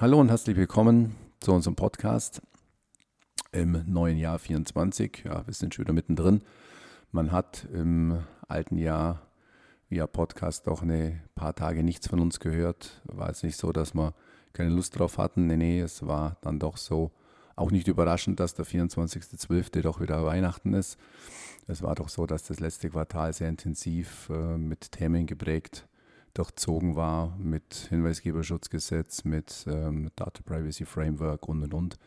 Hallo und herzlich willkommen zu unserem Podcast im neuen Jahr 24. Ja, wir sind schon wieder mittendrin. Man hat im alten Jahr via Podcast auch ein paar Tage nichts von uns gehört. War es nicht so, dass wir keine Lust drauf hatten. Nee, nee, es war dann doch so. Auch nicht überraschend, dass der 24.12. doch wieder Weihnachten ist. Es war doch so, dass das letzte Quartal sehr intensiv äh, mit Themen geprägt durchzogen war mit Hinweisgeberschutzgesetz, mit ähm, Data Privacy Framework und und und.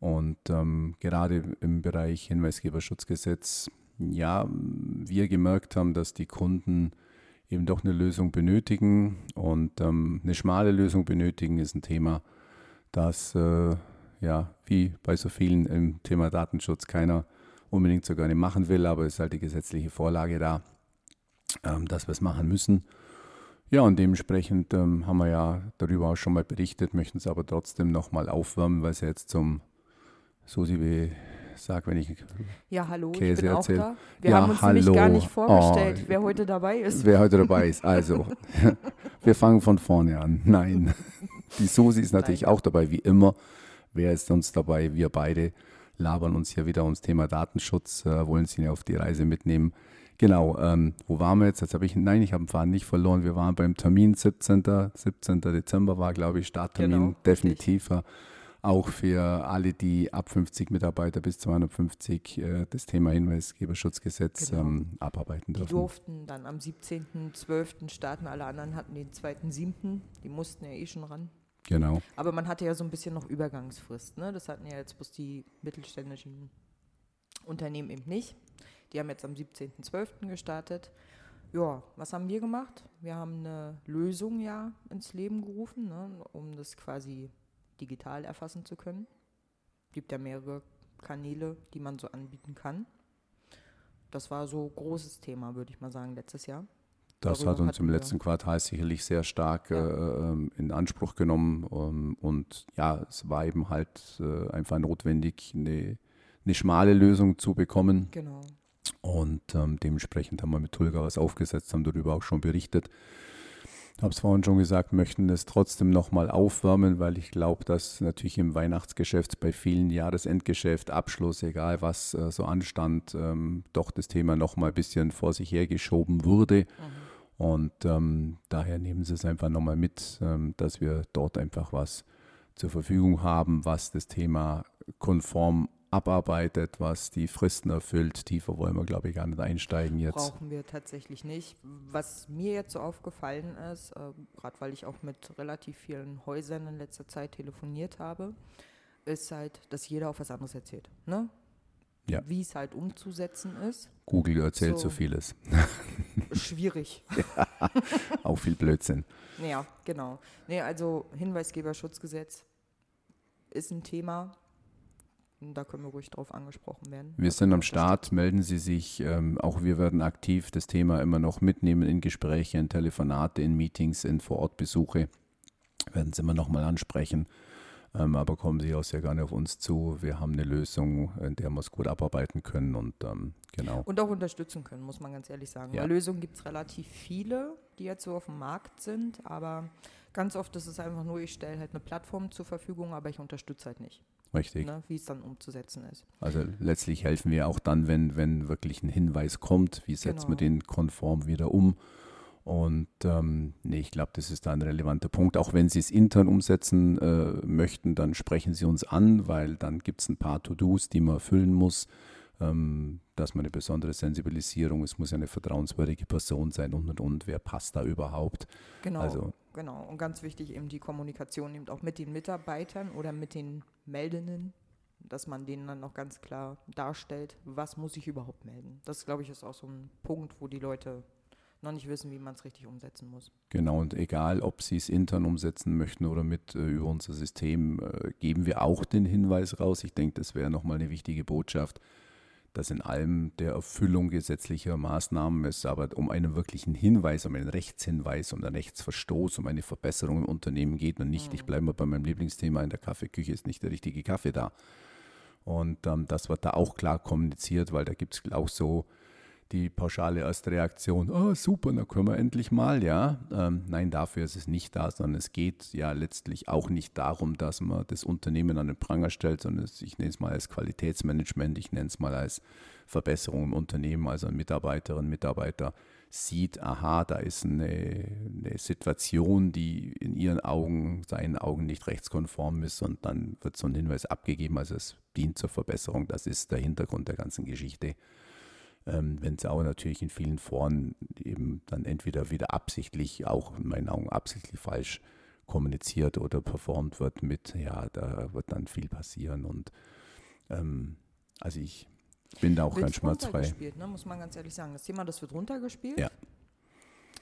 Und ähm, gerade im Bereich Hinweisgeberschutzgesetz, ja, wir gemerkt haben, dass die Kunden eben doch eine Lösung benötigen und ähm, eine schmale Lösung benötigen, ist ein Thema, das äh, ja wie bei so vielen im Thema Datenschutz keiner unbedingt so gerne machen will, aber es ist halt die gesetzliche Vorlage da, ähm, dass wir es machen müssen. Ja, und dementsprechend ähm, haben wir ja darüber auch schon mal berichtet, möchten es aber trotzdem nochmal aufwärmen, weil es ja jetzt zum, so wie sag, wenn ich Ja, hallo, Käse ich bin erzähl. auch da. Wir Ja, haben uns hallo. nämlich gar nicht vorgestellt, Oh. wer heute dabei ist. wer heute dabei ist. Also, wir fangen von vorne an. Nein, die Susi ist natürlich Nein. auch dabei, wie immer. Wer ist sonst dabei? Wir beide labern uns hier wieder ums Thema Datenschutz, äh, wollen Sie auf die Reise mitnehmen. Genau, ähm, wo waren wir jetzt? Jetzt habe ich, nein, ich habe den Faden nicht verloren. Wir waren beim Termin 17. 17. Dezember war, glaube ich, Starttermin. Genau, definitiv. Auch für alle, die ab 50 Mitarbeiter bis 250 äh, das Thema Hinweisgeberschutzgesetz Genau. ähm, abarbeiten Die dürfen. durften dann am 17.12. starten, alle anderen hatten den 2.7., die mussten ja eh schon ran. Genau. Aber man hatte ja so ein bisschen noch Übergangsfrist, ne? Das hatten ja jetzt bloß die mittelständischen Unternehmen eben nicht. Die haben jetzt am 17.12. gestartet. Ja, was haben wir gemacht? Wir haben eine Lösung ja ins Leben gerufen, ne, um das quasi digital erfassen zu können. Gibt ja mehrere Kanäle, die man so anbieten kann. Das war so großes Thema, würde ich mal sagen, letztes Jahr. Das Darüber hat uns im letzten Quartal sicherlich sehr stark Ja. äh, ähm, in Anspruch genommen. ähm, und ja, es war eben halt äh, einfach notwendig, eine, eine schmale Lösung zu bekommen. Genau. Und ähm, dementsprechend haben wir mit Tulga was aufgesetzt, haben darüber auch schon berichtet. Habe es vorhin schon gesagt, möchten es trotzdem nochmal aufwärmen, weil ich glaube, dass natürlich im Weihnachtsgeschäft bei vielen Jahresendgeschäft, Abschluss, egal was äh, so anstand, ähm, doch das Thema nochmal ein bisschen vor sich hergeschoben wurde. Und ähm, daher nehmen Sie es einfach nochmal mit, ähm, dass wir dort einfach was zur Verfügung haben, was das Thema konform abarbeitet, was die Fristen erfüllt. Tiefer wollen wir, glaube ich, gar nicht einsteigen jetzt. Brauchen wir tatsächlich nicht. Was mir jetzt so aufgefallen ist, äh, gerade weil ich auch mit relativ vielen Häusern in letzter Zeit telefoniert habe, ist halt, dass jeder auf was anderes erzählt. Ne? Ja. Wie es halt umzusetzen ist, Google erzählt so, So. vieles. schwierig. Auch viel Blödsinn. ja, genau. Nee, also Hinweisgeberschutzgesetz ist ein Thema. Da können wir ruhig drauf angesprochen werden. Wir sind am Start, melden Sie sich. Ähm, auch wir werden aktiv das Thema immer noch mitnehmen in Gespräche, in Telefonate, in Meetings, in Vorortbesuche. Werden Sie immer noch mal ansprechen. Ähm, aber kommen Sie auch sehr gerne auf uns zu. Wir haben eine Lösung, in der wir es gut abarbeiten können. Und ähm, genau. Und auch unterstützen können, muss man ganz ehrlich sagen. Ja. Weil Lösungen gibt es relativ viele, die jetzt so auf dem Markt sind, aber ganz oft ist es einfach nur, ich stelle halt eine Plattform zur Verfügung, aber ich unterstütze halt nicht, Richtig. ne, wie es dann umzusetzen ist. Also letztlich helfen wir auch dann, wenn, wenn wirklich ein Hinweis kommt, wie setzen wir Genau. den konform wieder um. Und ähm, nee, ich glaube, das ist da ein relevanter Punkt. Auch wenn Sie es intern umsetzen äh, möchten, dann sprechen Sie uns an, weil dann gibt es ein paar To-Dos, die man erfüllen muss. Ähm, dass man eine besondere Sensibilisierung, es muss ja eine vertrauenswürdige Person sein und und und. Wer passt da überhaupt? Genau, Also- genau. Und ganz wichtig eben die Kommunikation eben auch mit den Mitarbeitern oder mit den Meldenden, dass man denen dann auch ganz klar darstellt, was muss ich überhaupt melden. Das, glaube ich, ist auch so ein Punkt, wo die Leute noch nicht wissen, wie man es richtig umsetzen muss. Genau, und egal, ob Sie es intern umsetzen möchten oder mit äh, über unser System, äh, geben wir auch den Hinweis raus. Ich denke, das wäre nochmal eine wichtige Botschaft, dass in allem der Erfüllung gesetzlicher Maßnahmen es aber um einen wirklichen Hinweis, um einen Rechtshinweis, um einen Rechtsverstoß, um eine Verbesserung im Unternehmen geht und nicht, ich bleibe mal bei meinem Lieblingsthema, in der Kaffeeküche ist nicht der richtige Kaffee da. Und ähm, das wird da auch klar kommuniziert, weil da gibt es auch so die pauschale erste Reaktion, oh super, dann können wir endlich mal, ja. Ähm, nein, dafür ist es nicht da, sondern es geht ja letztlich auch nicht darum, dass man das Unternehmen an den Pranger stellt, sondern ich nenne es mal als Qualitätsmanagement, ich nenne es mal als Verbesserung im Unternehmen, also ein Mitarbeiterin, Mitarbeiter sieht, aha, da ist eine, eine, Situation, die in ihren Augen, seinen Augen nicht rechtskonform ist und dann wird so ein Hinweis abgegeben, also es dient zur Verbesserung, das ist der Hintergrund der ganzen Geschichte ähm, wenn es auch natürlich in vielen Foren eben dann entweder wieder absichtlich, auch in meinen Augen absichtlich falsch kommuniziert oder performt wird mit, ja, da wird dann viel passieren und ähm, also ich bin da auch wird ganz schmerzfrei. Ne, muss man ganz ehrlich sagen. Das Thema, das wird runtergespielt. Ja.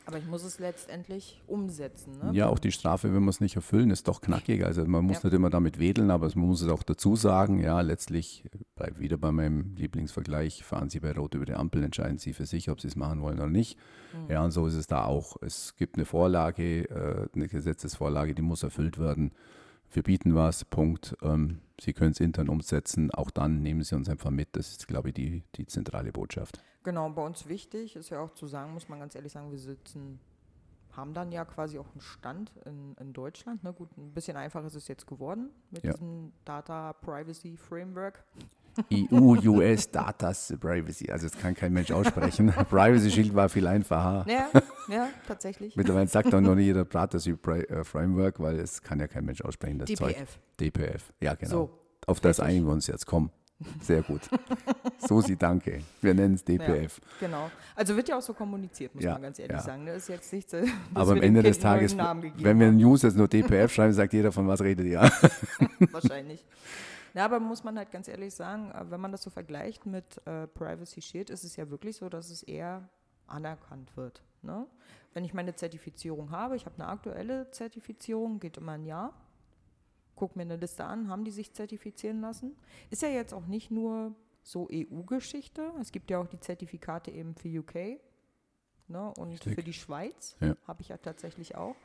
Aber ich muss es letztendlich umsetzen. Ne? Ja, auch die Strafe, wenn wir es nicht erfüllen, ist doch knackig. Also man muss ja. nicht immer damit wedeln, aber man muss es auch dazu sagen. Ja, letztlich, bleibt wieder bei meinem Lieblingsvergleich, fahren Sie bei Rot über die Ampel, entscheiden Sie für sich, ob Sie es machen wollen oder nicht. Mhm. Ja, und so ist es da auch. Es gibt eine Vorlage, äh, eine Gesetzesvorlage, die muss erfüllt werden. Wir bieten was, Punkt. Ähm, Sie können es intern umsetzen. Auch dann nehmen Sie uns einfach mit. Das ist, glaube ich, die, die zentrale Botschaft. Genau, bei uns wichtig ist ja auch zu sagen, muss man ganz ehrlich sagen, wir sitzen, haben dann ja quasi auch einen Stand in, in Deutschland. Ne? Gut, ein bisschen einfacher ist es jetzt geworden mit ja. diesem Data Privacy Framework. EU-US Data Privacy, also das kann kein Mensch aussprechen. Privacy Shield war viel einfacher. Ja, ja tatsächlich. Mittlerweile sagt auch noch nicht jeder Privacy äh, Framework, weil es kann ja kein Mensch aussprechen. Das DPF. Zeug. DPF, ja genau. So, Auf das einigen wir uns jetzt, komm. Sehr gut. Sosi, danke. Wir nennen es DPF. Ja, genau. Also wird ja auch so kommuniziert, muss ja, man ganz ehrlich ja. sagen. Das ist jetzt nicht so, Aber am Ende des Tages, wenn wir in News jetzt nur DPF schreiben, sagt jeder, von was redet ihr? Wahrscheinlich. Ja, aber muss man halt ganz ehrlich sagen, äh, wenn man das so vergleicht mit äh, Privacy Shield, ist es ja wirklich so, dass es eher anerkannt wird. Ne? Wenn ich meine Zertifizierung habe, ich habe eine aktuelle Zertifizierung, geht immer ein Jahr guck mir eine Liste an, haben die sich zertifizieren lassen. Ist ja jetzt auch nicht nur so EU-Geschichte. Es gibt ja auch die Zertifikate eben für UK ne, und Richtig. für die Schweiz. Ja. Habe ich ja tatsächlich auch.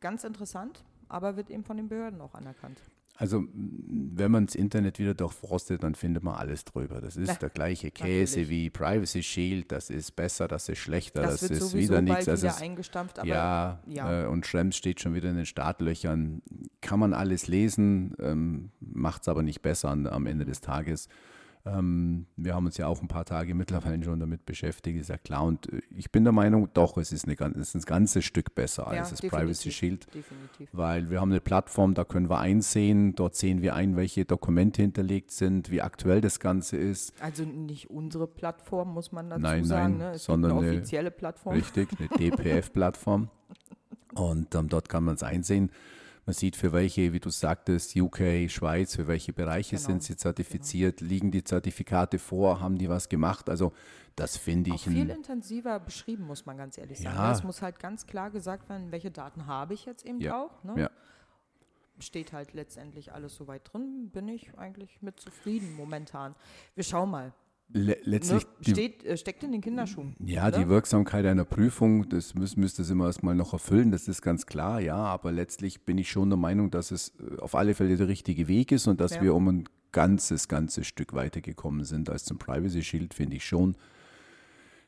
Ganz interessant, aber wird eben von den Behörden auch anerkannt. Also wenn man das Internet wieder durchforstet, dann findet man alles drüber. Das ist ja, der gleiche Käse natürlich. wie Privacy Shield, das ist besser, das ist schlechter, das, das ist wieder nichts. Das wieder ist, eingestampft, aber ja, ja. Äh, und Schrems steht schon wieder in den Startlöchern. Kann man alles lesen, ähm, macht es aber nicht besser an, am Ende des Tages. Ähm, wir haben uns ja auch ein paar Tage mittlerweile schon damit beschäftigt, ist ja klar. Und äh, ich bin der Meinung, doch, es ist, eine, es ist ein ganzes Stück besser als das Privacy Shield. Definitiv. Weil wir haben eine Plattform, da können wir einsehen, dort sehen wir ein, welche Dokumente hinterlegt sind, wie aktuell das Ganze ist. Also nicht unsere Plattform, muss man dazu nein, sagen. Nein, ne? sondern eine offizielle Plattform. Richtig, eine DPF-Plattform. Und ähm, dort kann man es einsehen. Man sieht, für welche, wie du sagtest, UK, Schweiz, für welche Bereiche genau. sind sie zertifiziert, genau. liegen die Zertifikate vor, haben die was gemacht? Also das finde ich. Auch viel intensiver beschrieben, muss man ganz ehrlich sagen. Ja. Es muss halt ganz klar gesagt werden, welche Daten habe ich jetzt eben ja. auch. Ne? Ja. Steht halt letztendlich alles soweit drin, bin ich eigentlich mit zufrieden momentan. Wir schauen mal. Le letztlich ne, steht, äh, steckt in den Kinderschuhen. Ja, oder? die Wirksamkeit einer Prüfung, das müß, müsste es immer erstmal noch erfüllen, das ist ganz klar, ja, aber letztlich bin ich schon der Meinung, dass es äh, auf alle Fälle der richtige Weg ist und dass ja. wir um ein ganzes, ganzes Stück weitergekommen sind als zum Privacy Shield, finde ich schon,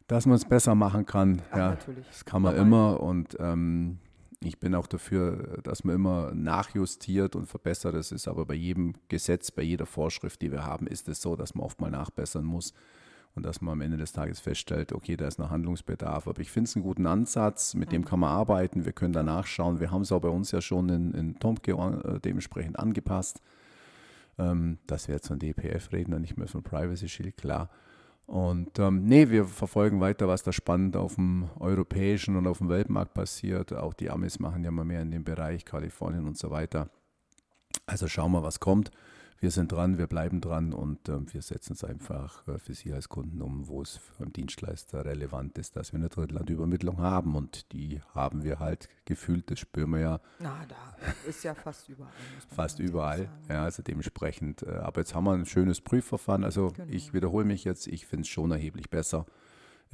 dass man es besser machen kann. Ach, ja, natürlich. das kann man Normal. immer und ähm, ich bin auch dafür, dass man immer nachjustiert und verbessert. Das ist aber bei jedem Gesetz, bei jeder Vorschrift, die wir haben, ist es so, dass man oft mal nachbessern muss und dass man am Ende des Tages feststellt, okay, da ist noch Handlungsbedarf. Aber ich finde es einen guten Ansatz, mit dem mhm. kann man arbeiten. Wir können da nachschauen. Wir haben es auch bei uns ja schon in, in Tomke äh, dementsprechend angepasst, ähm, dass wir jetzt von DPF reden und nicht mehr von Privacy Shield, klar. Und ähm, nee, wir verfolgen weiter, was da spannend auf dem europäischen und auf dem Weltmarkt passiert. Auch die Amis machen ja mal mehr in dem Bereich, Kalifornien und so weiter. Also schauen wir, was kommt wir sind dran, wir bleiben dran und äh, wir setzen es einfach äh, für Sie als Kunden um, wo es für einen Dienstleister relevant ist, dass wir eine Drittlandübermittlung haben und die haben wir halt gefühlt, das spüren wir ja. Na, da ist ja fast überall. Fast überall, ja, also dementsprechend. Äh, aber jetzt haben wir ein schönes Prüfverfahren, also genau. ich wiederhole mich jetzt, ich finde es schon erheblich besser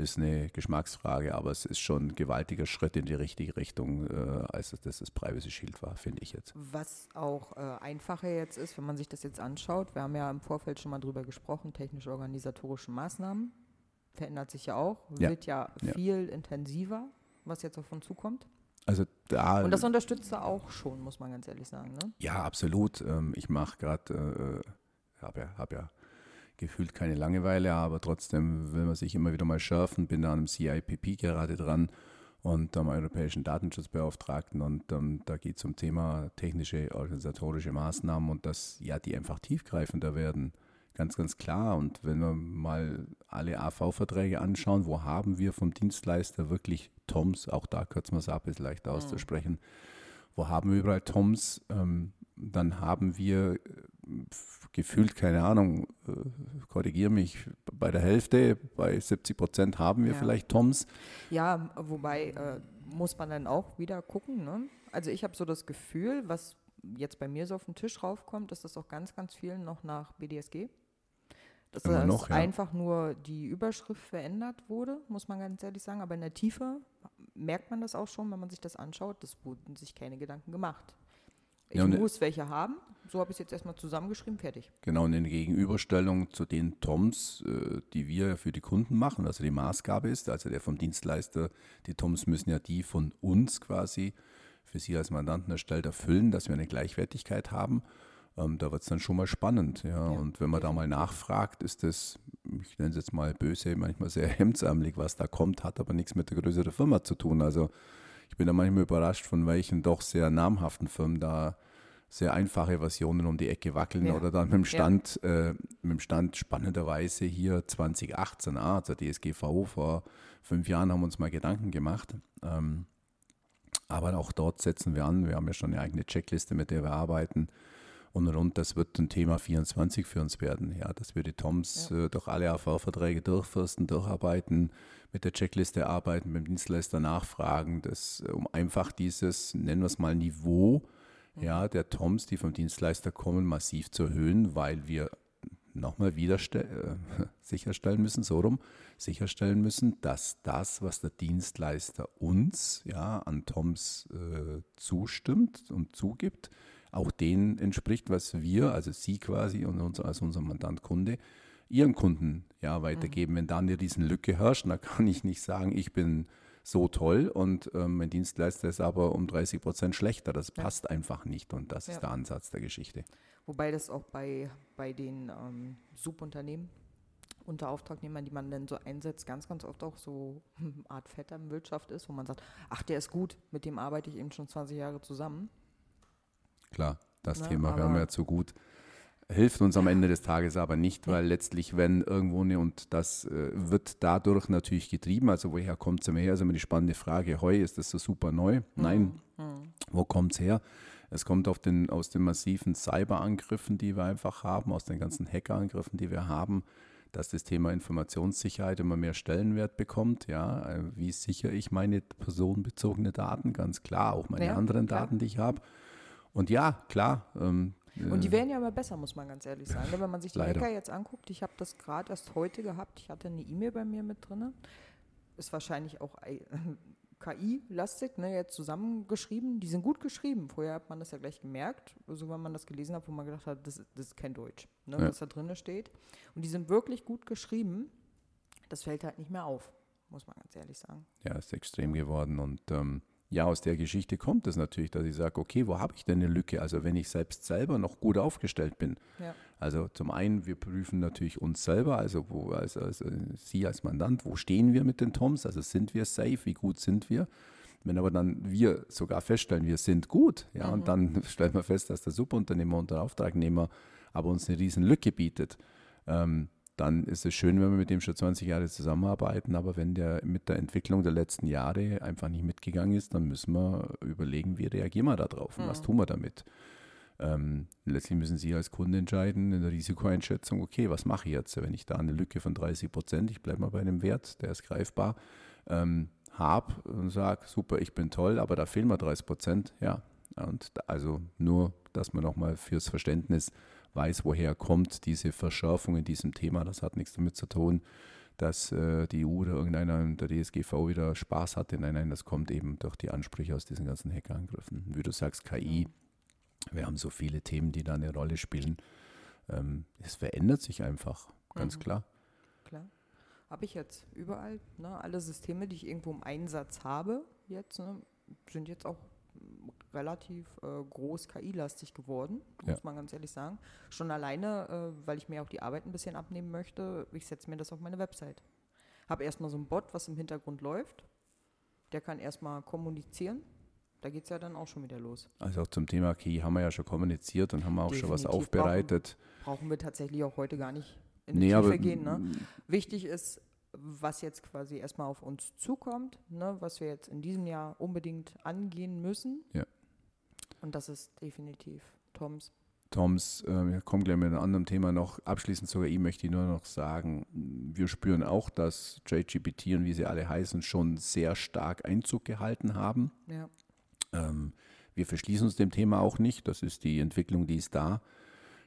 ist eine Geschmacksfrage, aber es ist schon ein gewaltiger Schritt in die richtige Richtung, äh, als das das Privacy Shield war, finde ich jetzt. Was auch äh, einfacher jetzt ist, wenn man sich das jetzt anschaut, wir haben ja im Vorfeld schon mal drüber gesprochen, technisch-organisatorische Maßnahmen. verändert sich ja auch, Ja. wird ja, Ja. viel intensiver, was jetzt auf uns zukommt. Also da, Und das unterstützt er auch schon, muss man ganz ehrlich sagen. Ne? ja, absolut. Ähm, ich mache gerade, äh, habe ja, hab ja gefühlt keine Langeweile, aber trotzdem will man sich immer wieder mal schärfen. Bin da an einem CIPP gerade dran und am Europäischen Datenschutzbeauftragten und ähm, da geht es um Thema technische, organisatorische Maßnahmen und dass ja die einfach tiefgreifender werden. Ganz, ganz klar. Und wenn wir mal alle AV-Verträge anschauen, wo haben wir vom Dienstleister wirklich TOMS, auch da kürzen wir es ab, ist leicht auszusprechen, wo haben wir überall TOMS, ähm, dann haben wir gefühlt, keine Ahnung, äh, korrigiere mich, bei der Hälfte, bei 70 Prozent haben wir Ja. vielleicht TOMS. Ja, wobei äh, muss man dann auch wieder gucken. Ne? Also ich habe so das Gefühl, was jetzt bei mir so auf den Tisch raufkommt, dass das auch ganz, ganz vielen noch nach BDSG. Dass Immer das noch, ja. einfach nur die Überschrift verändert wurde, muss man ganz ehrlich sagen. Aber in der Tiefe merkt man das auch schon, wenn man sich das anschaut. Das wurden sich keine Gedanken gemacht. Ich Ja, und- muss welche haben. So habe ich es jetzt erstmal zusammengeschrieben, fertig. Genau in Gegenüberstellung zu den TOMs, äh, die wir für die Kunden machen, also die Maßgabe ist, also der vom Dienstleister, die TOMs müssen ja die von uns quasi für Sie als Mandanten erstellt erfüllen, dass wir eine Gleichwertigkeit haben. Ähm, da wird es dann schon mal spannend. Ja. Und wenn man da mal nachfragt, ist das, ich nenne es jetzt mal böse, manchmal sehr hemdsärmelig, was da kommt, hat aber nichts mit der Größe der Firma zu tun. Also ich bin da manchmal überrascht, von welchen doch sehr namhaften Firmen da sehr einfache Versionen um die Ecke wackeln Ja. oder dann mit dem Stand, äh, mit dem Stand spannenderweise hier 2018, ah, also DSGVO vor fünf Jahren haben wir uns mal Gedanken gemacht. Ähm, aber auch dort setzen wir an. Wir haben ja schon eine eigene Checkliste, mit der wir arbeiten. Und rund, das wird ein Thema 24 für uns werden. Ja, dass wir die TOMs äh, durch alle AV-Verträge durchfürsten, durcharbeiten, mit der Checkliste arbeiten, beim Dienstleister nachfragen, das, äh, um einfach dieses, nennen wir es mal Niveau, ja, der TOMs, die vom Dienstleister kommen, massiv zu erhöhen, weil wir nochmal wieder äh, sicherstellen müssen, so rum, sicherstellen müssen, dass das, was der Dienstleister uns ja, an TOMs äh, zustimmt und zugibt, auch denen entspricht, was wir, also Sie quasi und uns als unser Mandant Kunde, Ihren Kunden ja weitergeben. Wenn da eine riesen Lücke herrscht, dann kann ich nicht sagen, ich bin so toll und ähm, mein Dienstleister ist aber um 30 Prozent schlechter. Das Ja. passt einfach nicht und das Ja. ist der Ansatz der Geschichte. Wobei das auch bei, bei den ähm, Subunternehmen unter Auftragnehmern, die man dann so einsetzt, ganz, ganz oft auch so eine Art Vetternwirtschaft ist, wo man sagt, ach, der ist gut, mit dem arbeite ich eben schon 20 Jahre zusammen. Klar, das Ne, Thema hören wir ja zu gut. Hilft uns am Ende des Tages aber nicht, weil letztlich, wenn irgendwo eine, und das äh, wird dadurch natürlich getrieben, also woher kommt es immer her, ist immer die spannende Frage, heu, ist das so super neu? Nein, wo kommt es her? Es kommt auf den, aus den massiven Cyberangriffen, die wir einfach haben, aus den ganzen Hackerangriffen, die wir haben, dass das Thema Informationssicherheit immer mehr Stellenwert bekommt. Ja, äh, wie sichere ich meine personenbezogene Daten? Ganz klar, auch meine Ja, anderen klar. Daten, die ich habe. Und ja, klar. Ähm, Und die äh, werden ja immer besser, muss man ganz ehrlich sagen. Wenn man sich die Leider. Hacker jetzt anguckt, ich habe das gerade erst heute gehabt, ich hatte eine E-Mail bei mir mit drin. Ist wahrscheinlich auch äh, KI-lastig, ne, jetzt zusammengeschrieben. Die sind gut geschrieben. Vorher hat man das ja gleich gemerkt, so wenn man das gelesen hat, wo man gedacht hat, das, ist- das ist kein Deutsch, ne, Ja. was da drin steht. Und die sind wirklich gut geschrieben. Das fällt halt nicht mehr auf, muss man ganz ehrlich sagen. ja, ist extrem geworden. Und ähm, ja, aus der Geschichte kommt es natürlich, dass ich sage, okay, wo habe ich denn eine Lücke? Also wenn ich selbst selber noch gut aufgestellt bin. Ja. Also zum einen, wir prüfen natürlich uns selber, also wo, also, also Sie als Mandant, wo stehen wir mit den TOMs? Also sind wir safe? Wie gut sind wir? Wenn aber dann wir sogar feststellen, wir sind gut, ja, und dann stellen wir fest, dass der Subunternehmer und der Auftragnehmer aber uns eine riesen Lücke bietet, ähm, dann ist es schön, wenn wir mit dem schon 20 Jahre zusammenarbeiten, aber wenn der mit der Entwicklung der letzten Jahre einfach nicht mitgegangen ist, dann müssen wir überlegen, wie reagieren wir da drauf und was tun wir damit. Ähm, letztlich müssen Sie als Kunde entscheiden in der Risikoeinschätzung, okay, was mache ich jetzt, wenn ich da eine Lücke von 30 Prozent, ich bleibe mal bei einem Wert, der ist greifbar, ähm, habe und sage, super, ich bin toll, aber da fehlen mir 30 Prozent, ja. Und da, also nur, dass man nochmal fürs Verständnis weiß, woher kommt diese Verschärfung in diesem Thema. Das hat nichts damit zu tun, dass äh, die EU oder irgendeiner der DSGV wieder Spaß hatte. Nein, nein, das kommt eben durch die Ansprüche aus diesen ganzen Hackerangriffen. Wie du sagst, KI, wir haben so viele Themen, die da eine Rolle spielen. Ähm, es verändert sich einfach, ganz klar. Klar. habe ich jetzt überall. Ne? Alle Systeme, die ich irgendwo im Einsatz habe, jetzt ne, sind jetzt auch relativ äh, groß KI-lastig geworden, Ja. muss man ganz ehrlich sagen. Schon alleine, äh, weil ich mir auch die Arbeit ein bisschen abnehmen möchte, ich setze mir das auf meine Website. Habe erstmal so einen Bot, was im Hintergrund läuft. Der kann erstmal kommunizieren. Da geht es ja dann auch schon wieder los. Also auch zum Thema KI haben wir ja schon kommuniziert und haben auch schon was Definitiv aufbereitet. Brauchen wir tatsächlich auch heute gar nicht in die Nee, Tiefe aber gehen. Ne? Wichtig ist, was jetzt quasi erstmal auf uns zukommt, ne? was wir jetzt in diesem Jahr unbedingt angehen müssen. Ja. Und das ist definitiv Toms. Toms, äh, wir kommen gleich mit einem anderen Thema noch. Abschließend zur KI möchte ich nur noch sagen, wir spüren auch, dass JGPT und wie sie alle heißen, schon sehr stark Einzug gehalten haben. Ja. Ähm, wir verschließen uns dem Thema auch nicht. Das ist die Entwicklung, die ist da.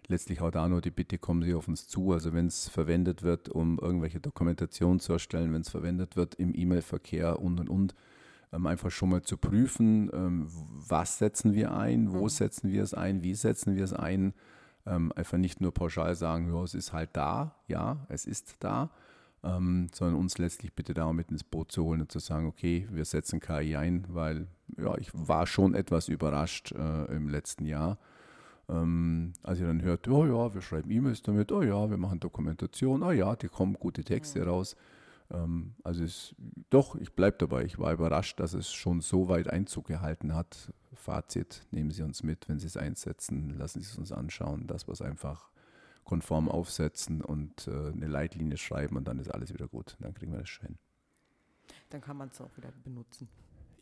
Letztlich auch da nur die Bitte, kommen Sie auf uns zu. Also wenn es verwendet wird, um irgendwelche Dokumentationen zu erstellen, wenn es verwendet wird im E-Mail-Verkehr und und und, ähm, einfach schon mal zu prüfen, ähm, was setzen wir ein, wo Mhm. setzen wir es ein, wie setzen wir es ein. Ähm, einfach nicht nur pauschal sagen, ja, es ist halt da, ja, es ist da, ähm, sondern uns letztlich bitte da mit ins Boot zu holen und zu sagen, okay, wir setzen KI ein, weil ja, ich war schon etwas überrascht äh, im letzten Jahr, ähm, als ich dann hörte, oh ja, wir schreiben E-Mails damit, oh ja, wir machen Dokumentation, oh ja, die kommen gute Texte raus. Ähm, also es, doch, ich bleibe dabei. Ich war überrascht, dass es schon so weit Einzug gehalten hat. Fazit, nehmen Sie uns mit, wenn Sie es einsetzen, lassen Sie es uns anschauen, das was einfach konform aufsetzen und äh, eine Leitlinie schreiben und dann ist alles wieder gut. Dann kriegen wir das schon hin. Dann kann man es auch wieder benutzen.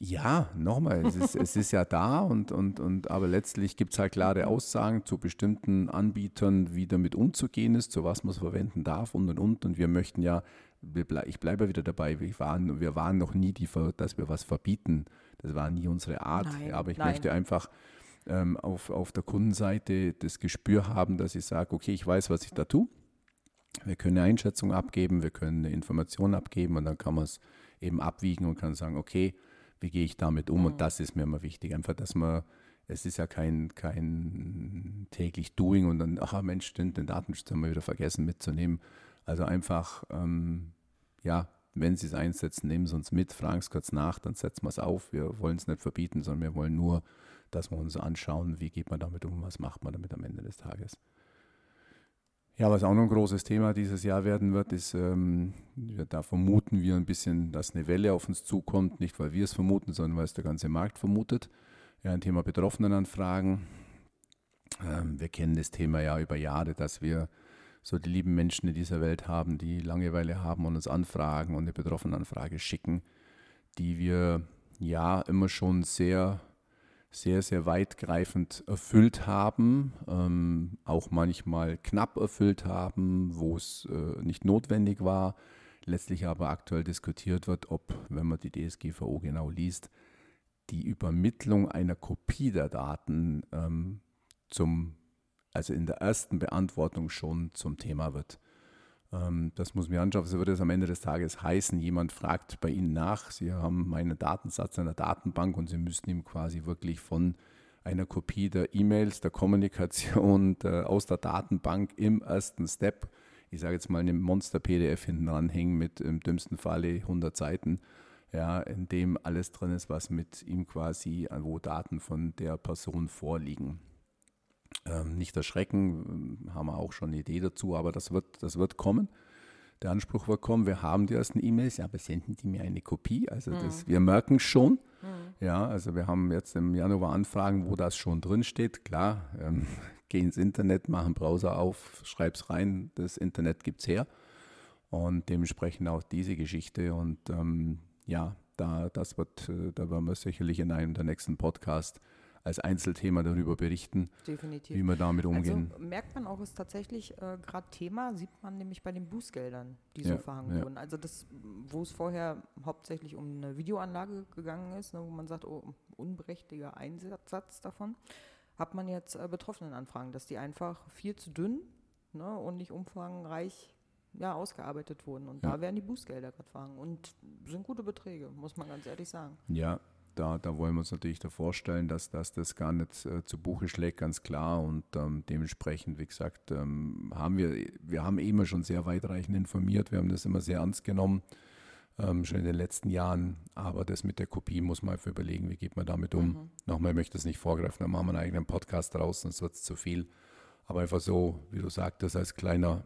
Ja, nochmal, es ist, es ist ja da und, und, und aber letztlich gibt es halt klare Aussagen zu bestimmten Anbietern, wie damit umzugehen ist, zu was man es verwenden darf und und und. Und wir möchten ja, ich bleibe wieder dabei, wir waren, wir waren noch nie die, dass wir was verbieten. Das war nie unsere Art. Nein, ja, aber ich nein. möchte einfach ähm, auf, auf der Kundenseite das Gespür haben, dass ich sage, okay, ich weiß, was ich da tue. Wir können eine Einschätzung abgeben, wir können eine Information abgeben und dann kann man es eben abwiegen und kann sagen, okay, wie gehe ich damit um? Mhm. Und das ist mir immer wichtig. Einfach, dass man, es ist ja kein, kein täglich Doing und dann, ach Mensch, stimmt, den Datenschutz haben wir wieder vergessen mitzunehmen. Also einfach, ähm, ja, wenn Sie es einsetzen, nehmen Sie uns mit, fragen Sie kurz nach, dann setzen wir es auf. Wir wollen es nicht verbieten, sondern wir wollen nur, dass wir uns anschauen, wie geht man damit um, was macht man damit am Ende des Tages. Ja, was auch noch ein großes Thema dieses Jahr werden wird, ist, ähm, da vermuten wir ein bisschen, dass eine Welle auf uns zukommt, nicht weil wir es vermuten, sondern weil es der ganze Markt vermutet. Ja, ein Thema Betroffenenanfragen. Ähm, wir kennen das Thema ja über Jahre, dass wir so die lieben Menschen in dieser Welt haben, die Langeweile haben und uns anfragen und eine Betroffenenanfrage schicken, die wir ja immer schon sehr sehr, sehr weitgreifend erfüllt haben, ähm, auch manchmal knapp erfüllt haben, wo es äh, nicht notwendig war. Letztlich aber aktuell diskutiert wird, ob, wenn man die DSGVO genau liest, die Übermittlung einer Kopie der Daten ähm, zum, also in der ersten Beantwortung schon zum Thema wird. Ähm, das muss mir anschauen. So würde es am Ende des Tages heißen, jemand fragt bei Ihnen nach, Sie haben einen Datensatz einer Datenbank und Sie müssten ihm quasi wirklich von einer Kopie der E-Mails, der Kommunikation der, aus der Datenbank im ersten Step, ich sage jetzt mal, einem Monster-PDF hinten ranhängen mit im dümmsten Falle 100 Seiten, ja, in dem alles drin ist, was mit ihm quasi, wo Daten von der Person vorliegen. Ähm, nicht erschrecken, ähm, haben wir auch schon eine Idee dazu, aber das wird, das wird kommen. Der Anspruch wird kommen, wir haben die ersten E-Mails, ja, aber senden die mir eine Kopie? Also das, wir merken schon, ja, also wir haben jetzt im Januar Anfragen, wo das schon drin steht. Klar, ähm, geh ins Internet, mach einen Browser auf, schreib's rein, das Internet gibt's her. Und dementsprechend auch diese Geschichte. Und ähm, ja, da, das wird, äh, da werden wir sicherlich in einem der nächsten Podcasts als Einzelthema darüber berichten, Definitiv. wie wir damit umgehen. Also merkt man auch, ist tatsächlich äh, gerade Thema, sieht man nämlich bei den Bußgeldern, die Ja, so verhangen ja. wurden. Also das, wo es vorher hauptsächlich um eine Videoanlage gegangen ist, ne, wo man sagt, oh, unberechtigter Einsatz davon, hat man jetzt äh, Betroffenenanfragen, dass die einfach viel zu dünn ne, und nicht umfangreich ja, ausgearbeitet wurden. Und Ja. da werden die Bußgelder gerade verhangen. Und sind gute Beträge, muss man ganz ehrlich sagen. Ja, da, da wollen wir uns natürlich da vorstellen, dass, dass das gar nicht äh, zu Buche schlägt, ganz klar. Und ähm, dementsprechend, wie gesagt, ähm, haben wir, wir haben immer schon sehr weitreichend informiert, wir haben das immer sehr ernst genommen, ähm, schon in den letzten Jahren. Aber das mit der Kopie muss man einfach überlegen, wie geht man damit um. Mhm. Nochmal, ich möchte das nicht vorgreifen, dann machen wir einen eigenen Podcast raus, sonst wird es zu viel. Aber einfach so, wie du sagtest, als kleiner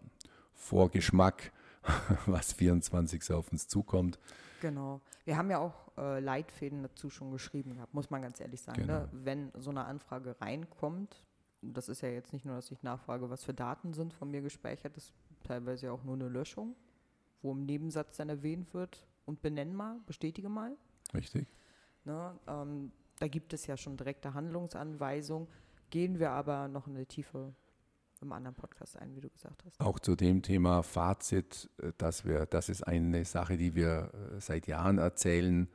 Vorgeschmack, was 24 auf uns zukommt. Genau. Wir haben ja auch äh, Leitfäden dazu schon geschrieben gehabt, muss man ganz ehrlich sagen. Ne? Genau. Ne? Wenn so eine Anfrage reinkommt, das ist ja jetzt nicht nur, dass ich nachfrage, was für Daten sind von mir gespeichert, das ist teilweise auch nur eine Löschung, wo im Nebensatz dann erwähnt wird und benennen mal, bestätige mal. Richtig. Ne? Ähm, da gibt es ja schon direkte Handlungsanweisungen. Gehen wir aber noch in eine tiefe im anderen Podcast ein, wie du gesagt hast. Auch zu dem Thema Fazit, äh, dass wir, das ist eine Sache, die wir äh, seit Jahren erzählen.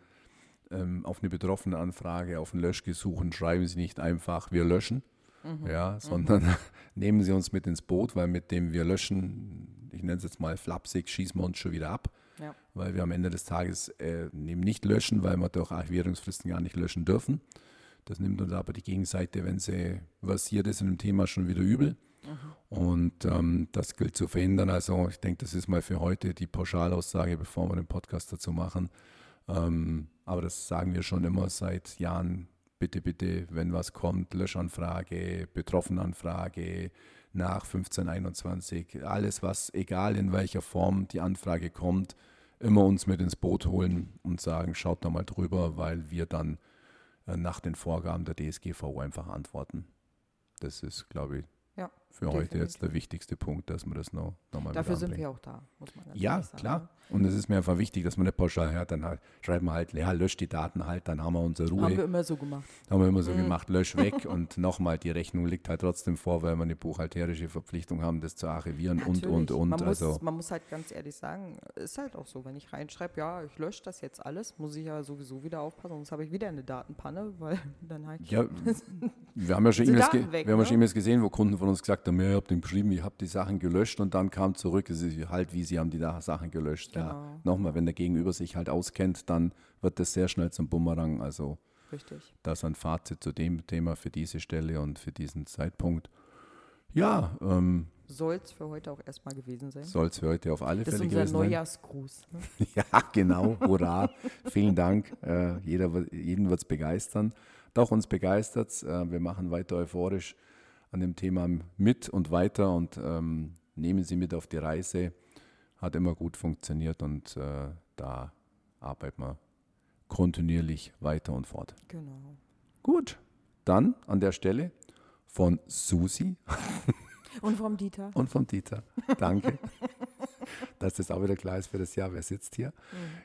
Ähm, auf eine betroffene Anfrage, auf ein Löschgesuchen schreiben Sie nicht einfach, wir löschen, mhm. ja, mhm. sondern mhm. nehmen Sie uns mit ins Boot, weil mit dem wir löschen, ich nenne es jetzt mal flapsig, schießen wir uns schon wieder ab. Ja. Weil wir am Ende des Tages äh, nicht löschen, weil wir durch Archivierungsfristen gar nicht löschen dürfen. Das nimmt uns aber die Gegenseite, wenn sie versiert ist in dem Thema, schon wieder übel. Mhm. Und ähm, das gilt zu verhindern. Also ich denke, das ist mal für heute die Pauschalaussage, bevor wir den Podcast dazu machen. Ähm, aber das sagen wir schon immer seit Jahren. Bitte, bitte, wenn was kommt, Löschanfrage, Betroffenenanfrage nach 1521, alles was, egal in welcher Form die Anfrage kommt, immer uns mit ins Boot holen und sagen, schaut da mal drüber, weil wir dann äh, nach den Vorgaben der DSGVO einfach antworten. Das ist, glaube ich, ja, für definitiv. heute jetzt der wichtigste Punkt, dass man das noch, noch mal Dafür sind wir auch da, muss man Ja, sagen. klar. Ne? Und es ist mir einfach wichtig, dass man nicht pauschal hört, dann halt, schreiben wir halt, ja, löscht die Daten halt, dann haben wir unsere Ruhe. Haben wir immer so gemacht. Haben wir immer so mhm. gemacht, lösch weg und nochmal, die Rechnung liegt halt trotzdem vor, weil wir eine buchhalterische Verpflichtung haben, das zu archivieren Natürlich. und, und, und. Man, also, muss, man muss halt ganz ehrlich sagen, ist halt auch so, wenn ich reinschreibe, ja, ich lösche das jetzt alles, muss ich ja sowieso wieder aufpassen, sonst habe ich wieder eine Datenpanne, weil dann halt. Ja, wir haben ja schon E-Mails ge ne? gesehen, wo Kunden von uns gesagt haben, ja, ihr habt den geschrieben, ich habe die Sachen gelöscht und dann kam zurück, es ist halt, wie sie haben die Sachen gelöscht. Genau. Ja. Nochmal, wenn der Gegenüber sich halt auskennt, dann wird das sehr schnell zum Bumerang. Also Richtig. das ein Fazit zu dem Thema für diese Stelle und für diesen Zeitpunkt. Ja, ähm, soll es für heute auch erstmal gewesen sein. Soll es für heute auf alle das Fälle gewesen sein. Das ist unser Neujahrsgruß. Ne? ja, genau, hurra. Vielen Dank. Äh, jeder, jeden wird es begeistern. Doch, uns begeistert es. Äh, wir machen weiter euphorisch an dem Thema mit und weiter und ähm, nehmen Sie mit auf die Reise. Hat immer gut funktioniert und äh, da arbeiten wir kontinuierlich weiter und fort. Genau. Gut, dann an der Stelle von Susi. Und vom Dieter. Und vom Dieter. Danke. dass das auch wieder klar ist für das Jahr, wer sitzt hier. Mhm.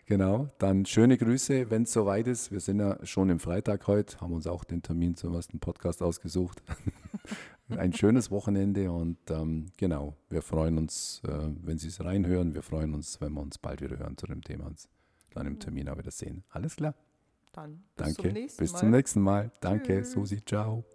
Genau. Dann schöne Grüße, wenn es soweit ist. Wir sind ja schon im Freitag heute, haben uns auch den Termin zum ersten Podcast ausgesucht. Ein schönes Wochenende und ähm, genau, wir freuen uns, äh, wenn Sie es reinhören. Wir freuen uns, wenn wir uns bald wieder hören zu dem Thema und dann im Termin auch wieder sehen. Alles klar? Dann bis Danke. Zum bis zum nächsten Mal. Danke, Tschüss. Susi. Ciao.